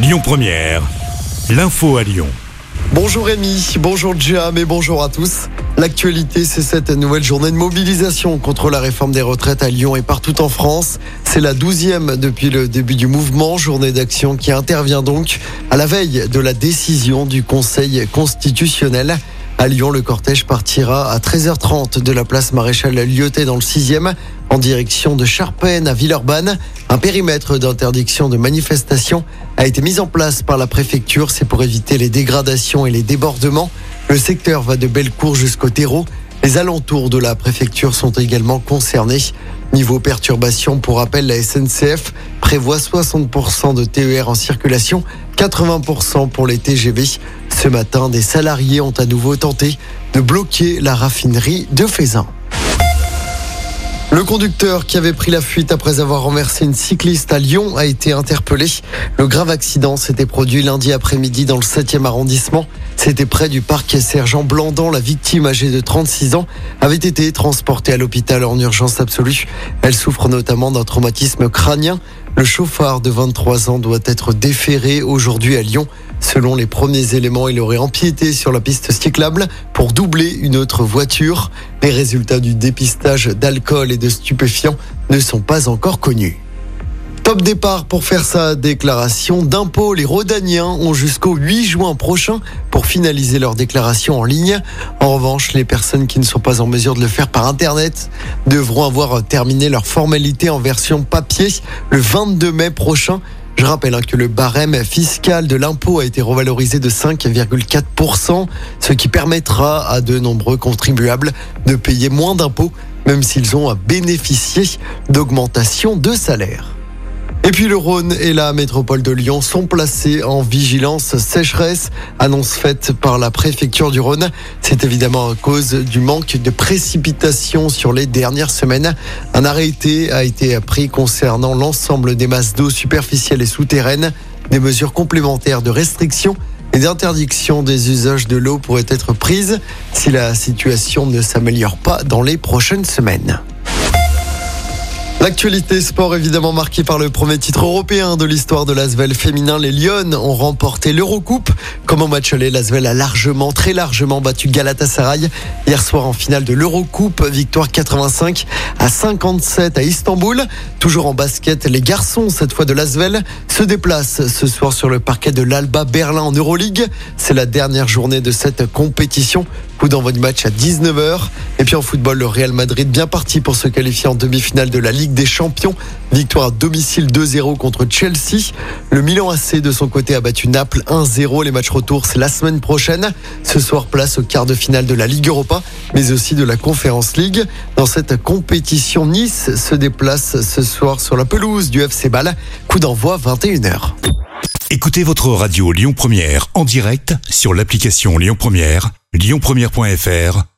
Lyon Première, l'info à Lyon. Bonjour Rémi, bonjour Jam et bonjour à tous. L'actualité, c'est cette nouvelle journée de mobilisation contre la réforme des retraites à Lyon et partout en France. C'est la douzième depuis le début du mouvement, journée d'action qui intervient donc à la veille de la décision du Conseil constitutionnel. À Lyon, le cortège partira à 13h30 de la place Maréchal Lyoté dans le 6e en direction de Charpennes à Villeurbanne. Un périmètre d'interdiction de manifestation a été mis en place par la préfecture. C'est pour éviter les dégradations et les débordements. Le secteur va de Bellecour jusqu'au terreau. Les alentours de la préfecture sont également concernés. Niveau perturbation, pour rappel, la SNCF prévoit 60% de TER en circulation, 80% pour les TGV. Ce matin, des salariés ont à nouveau tenté de bloquer la raffinerie de Faisin. Le conducteur qui avait pris la fuite après avoir renversé une cycliste à Lyon a été interpellé. Le grave accident s'était produit lundi après-midi dans le 7e arrondissement. C'était près du parc Sergent Blandan. La victime âgée de 36 ans avait été transportée à l'hôpital en urgence absolue. Elle souffre notamment d'un traumatisme crânien. Le chauffard de 23 ans doit être déféré aujourd'hui à Lyon. Selon les premiers éléments, il aurait empiété sur la piste cyclable pour doubler une autre voiture. Les résultats du dépistage d'alcool et de stupéfiants ne sont pas encore connus. Top départ pour faire sa déclaration d'impôt. Les Rodaniens ont jusqu'au 8 juin prochain pour finaliser leur déclaration en ligne. En revanche, les personnes qui ne sont pas en mesure de le faire par Internet devront avoir terminé leur formalité en version papier le 22 mai prochain. Je rappelle hein, que le barème fiscal de l'impôt a été revalorisé de 5,4%, ce qui permettra à de nombreux contribuables de payer moins d'impôts, même s'ils ont bénéficié d'augmentation de salaire. Et puis le Rhône et la métropole de Lyon sont placés en vigilance sécheresse, annonce faite par la préfecture du Rhône. C'est évidemment à cause du manque de précipitations sur les dernières semaines. Un arrêté a été pris concernant l'ensemble des masses d'eau superficielles et souterraines. Des mesures complémentaires de restriction et d'interdiction des usages de l'eau pourraient être prises si la situation ne s'améliore pas dans les prochaines semaines. L'actualité sport évidemment marquée par le premier titre européen de l'histoire de l'Asvel féminin. Les Lyonnes ont remporté l'Eurocoupe. Comme au match aller, l'Asvel a largement, très largement battu Galatasaray hier soir en finale de l'Eurocoupe. Victoire 85 à 57 à Istanbul. Toujours en basket, les garçons, cette fois de l'Asvel, se déplacent ce soir sur le parquet de l'Alba Berlin en Euroleague. C'est la dernière journée de cette compétition. Coup d'envoi du match à 19h. Et puis en football, le Real Madrid bien parti pour se qualifier en demi-finale de la Ligue des Champions. Victoire à domicile 2-0 contre Chelsea. Le Milan AC de son côté a battu Naples 1-0. Les matchs retour, c'est la semaine prochaine. Ce soir, place au quart de finale de la Ligue Europa, mais aussi de la Conference League. Dans cette compétition, Nice se déplace ce soir sur la pelouse du FC Ball. Coup d'envoi 21h. Écoutez votre radio Lyon Première en direct sur l'application Lyon Première, lyonpremière.fr